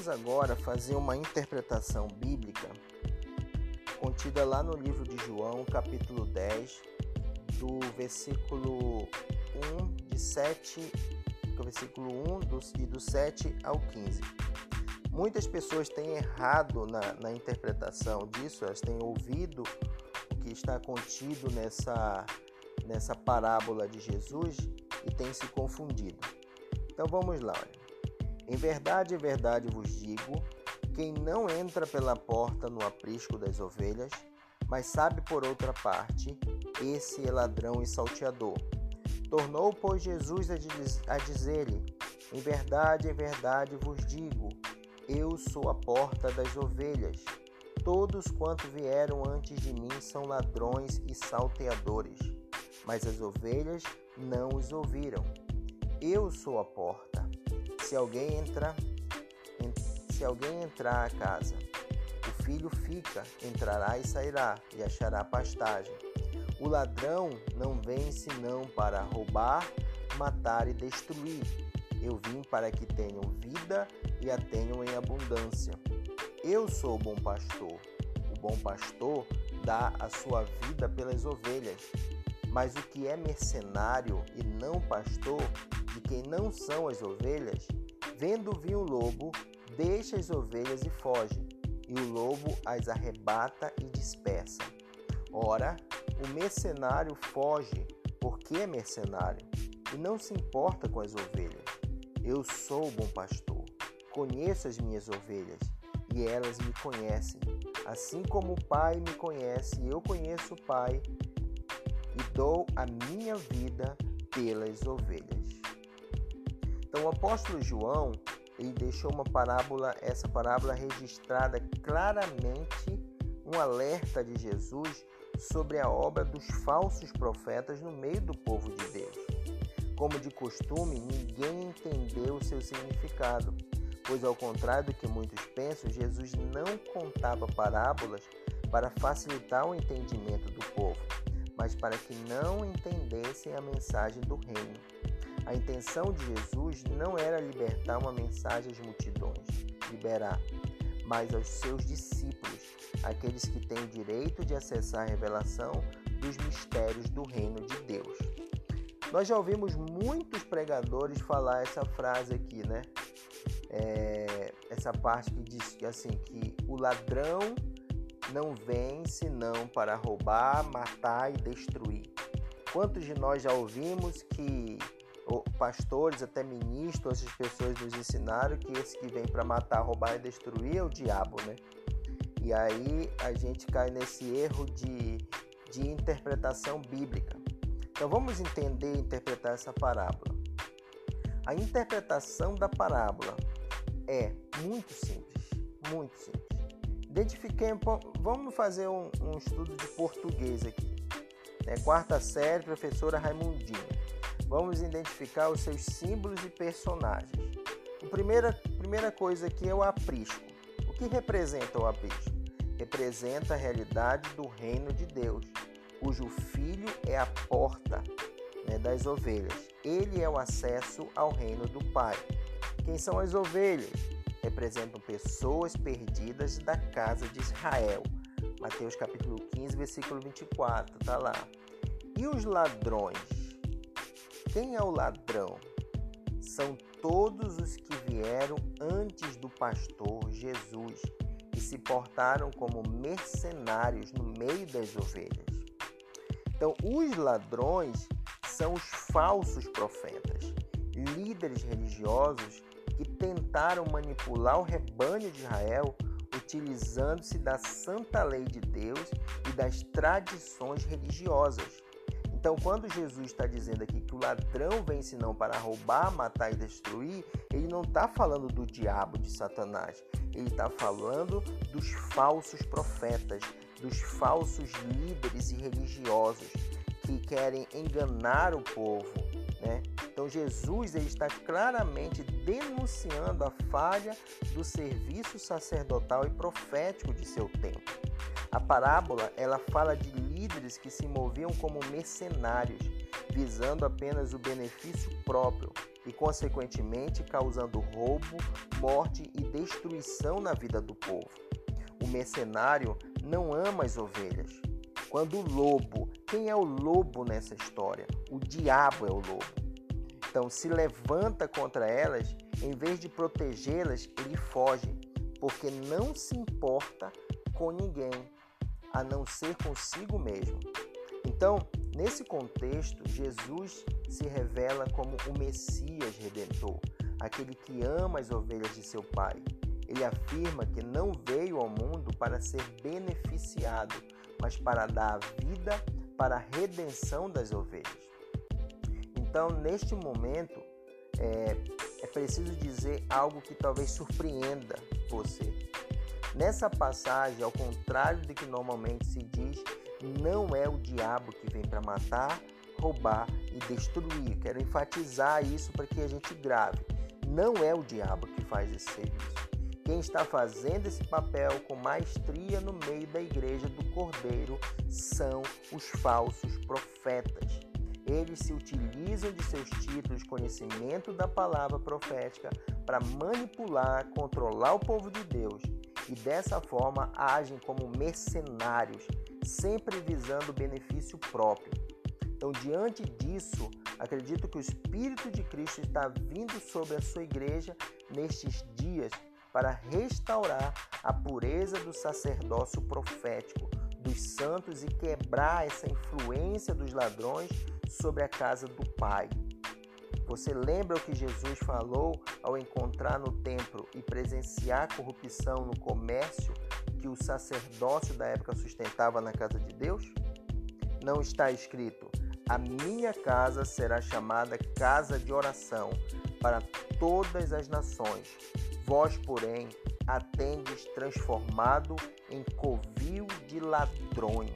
vamos agora fazer uma interpretação bíblica contida lá no livro de João, capítulo 10, do versículo 1 de 7, do versículo 1 do, e do 7 ao 15. Muitas pessoas têm errado na, na interpretação disso, elas têm ouvido o que está contido nessa, nessa parábola de Jesus e têm se confundido. Então vamos lá. Olha. Em verdade, em verdade vos digo: quem não entra pela porta no aprisco das ovelhas, mas sabe por outra parte, esse é ladrão e salteador. Tornou, pois, Jesus a dizer-lhe: Em verdade, em verdade vos digo: Eu sou a porta das ovelhas. Todos quanto vieram antes de mim são ladrões e salteadores, mas as ovelhas não os ouviram. Eu sou a porta. Se alguém entrar, se alguém entrar à casa, o filho fica, entrará e sairá, e achará pastagem. O ladrão não vem senão para roubar, matar e destruir. Eu vim para que tenham vida e a tenham em abundância. Eu sou o bom pastor. O bom pastor dá a sua vida pelas ovelhas. Mas o que é mercenário e não pastor, de quem não são as ovelhas, Vendo vir o lobo, deixa as ovelhas e foge, e o lobo as arrebata e dispersa. Ora, o mercenário foge porque é mercenário e não se importa com as ovelhas. Eu sou o bom pastor, conheço as minhas ovelhas e elas me conhecem. Assim como o Pai me conhece, eu conheço o Pai e dou a minha vida pelas ovelhas. Então o apóstolo João, ele deixou uma parábola, essa parábola registrada claramente um alerta de Jesus sobre a obra dos falsos profetas no meio do povo de Deus. Como de costume, ninguém entendeu o seu significado, pois ao contrário do que muitos pensam, Jesus não contava parábolas para facilitar o entendimento do povo, mas para que não entendessem a mensagem do reino. A intenção de Jesus não era libertar uma mensagem às multidões, liberar, mas aos seus discípulos, aqueles que têm o direito de acessar a revelação dos mistérios do reino de Deus. Nós já ouvimos muitos pregadores falar essa frase aqui, né? É, essa parte que diz assim que o ladrão não vem senão para roubar, matar e destruir. Quantos de nós já ouvimos que pastores, até ministros, essas pessoas nos ensinaram que esse que vem para matar, roubar e destruir é o diabo, né? E aí a gente cai nesse erro de, de interpretação bíblica. Então vamos entender e interpretar essa parábola. A interpretação da parábola é muito simples, muito simples. Identifiquemos, vamos fazer um, um estudo de português aqui. Né? Quarta série, professora Raimundinha. Vamos identificar os seus símbolos e personagens. A primeira, primeira coisa aqui é o aprisco. O que representa o aprisco? Representa a realidade do reino de Deus, cujo filho é a porta né, das ovelhas. Ele é o acesso ao reino do Pai. Quem são as ovelhas? Representam pessoas perdidas da casa de Israel. Mateus capítulo 15, versículo 24, tá lá. E os ladrões? Quem é o ladrão? São todos os que vieram antes do pastor Jesus e se portaram como mercenários no meio das ovelhas. Então, os ladrões são os falsos profetas, líderes religiosos que tentaram manipular o rebanho de Israel utilizando-se da santa lei de Deus e das tradições religiosas. Então, quando Jesus está dizendo aqui que o ladrão vem senão para roubar, matar e destruir, ele não está falando do diabo, de Satanás. Ele está falando dos falsos profetas, dos falsos líderes e religiosos que querem enganar o povo. Né? Então, Jesus ele está claramente denunciando a falha do serviço sacerdotal e profético de seu tempo. A parábola ela fala de líderes que se moviam como mercenários, visando apenas o benefício próprio e consequentemente, causando roubo, morte e destruição na vida do povo. O mercenário não ama as ovelhas. Quando o lobo, quem é o lobo nessa história? O diabo é o lobo. Então, se levanta contra elas, em vez de protegê-las, ele foge, porque não se importa com ninguém, a não ser consigo mesmo. Então, nesse contexto, Jesus se revela como o Messias redentor, aquele que ama as ovelhas de seu Pai. Ele afirma que não veio ao mundo para ser beneficiado, mas para dar a vida para a redenção das ovelhas. Então, neste momento, é, é preciso dizer algo que talvez surpreenda você. Nessa passagem, ao contrário do que normalmente se diz, não é o diabo que vem para matar, roubar e destruir. Quero enfatizar isso para que a gente grave. Não é o diabo que faz esse serviço. Quem está fazendo esse papel com maestria no meio da igreja do Cordeiro são os falsos profetas. Eles se utilizam de seus títulos conhecimento da palavra profética para manipular, controlar o povo de Deus e dessa forma agem como mercenários, sempre visando benefício próprio. Então, diante disso, acredito que o Espírito de Cristo está vindo sobre a sua igreja nestes dias para restaurar a pureza do sacerdócio profético dos santos e quebrar essa influência dos ladrões sobre a casa do Pai. Você lembra o que Jesus falou ao encontrar no templo e presenciar corrupção no comércio que o sacerdócio da época sustentava na casa de Deus? Não está escrito: A minha casa será chamada casa de oração para todas as nações. Vós, porém, a tendes transformado em covil de ladrões.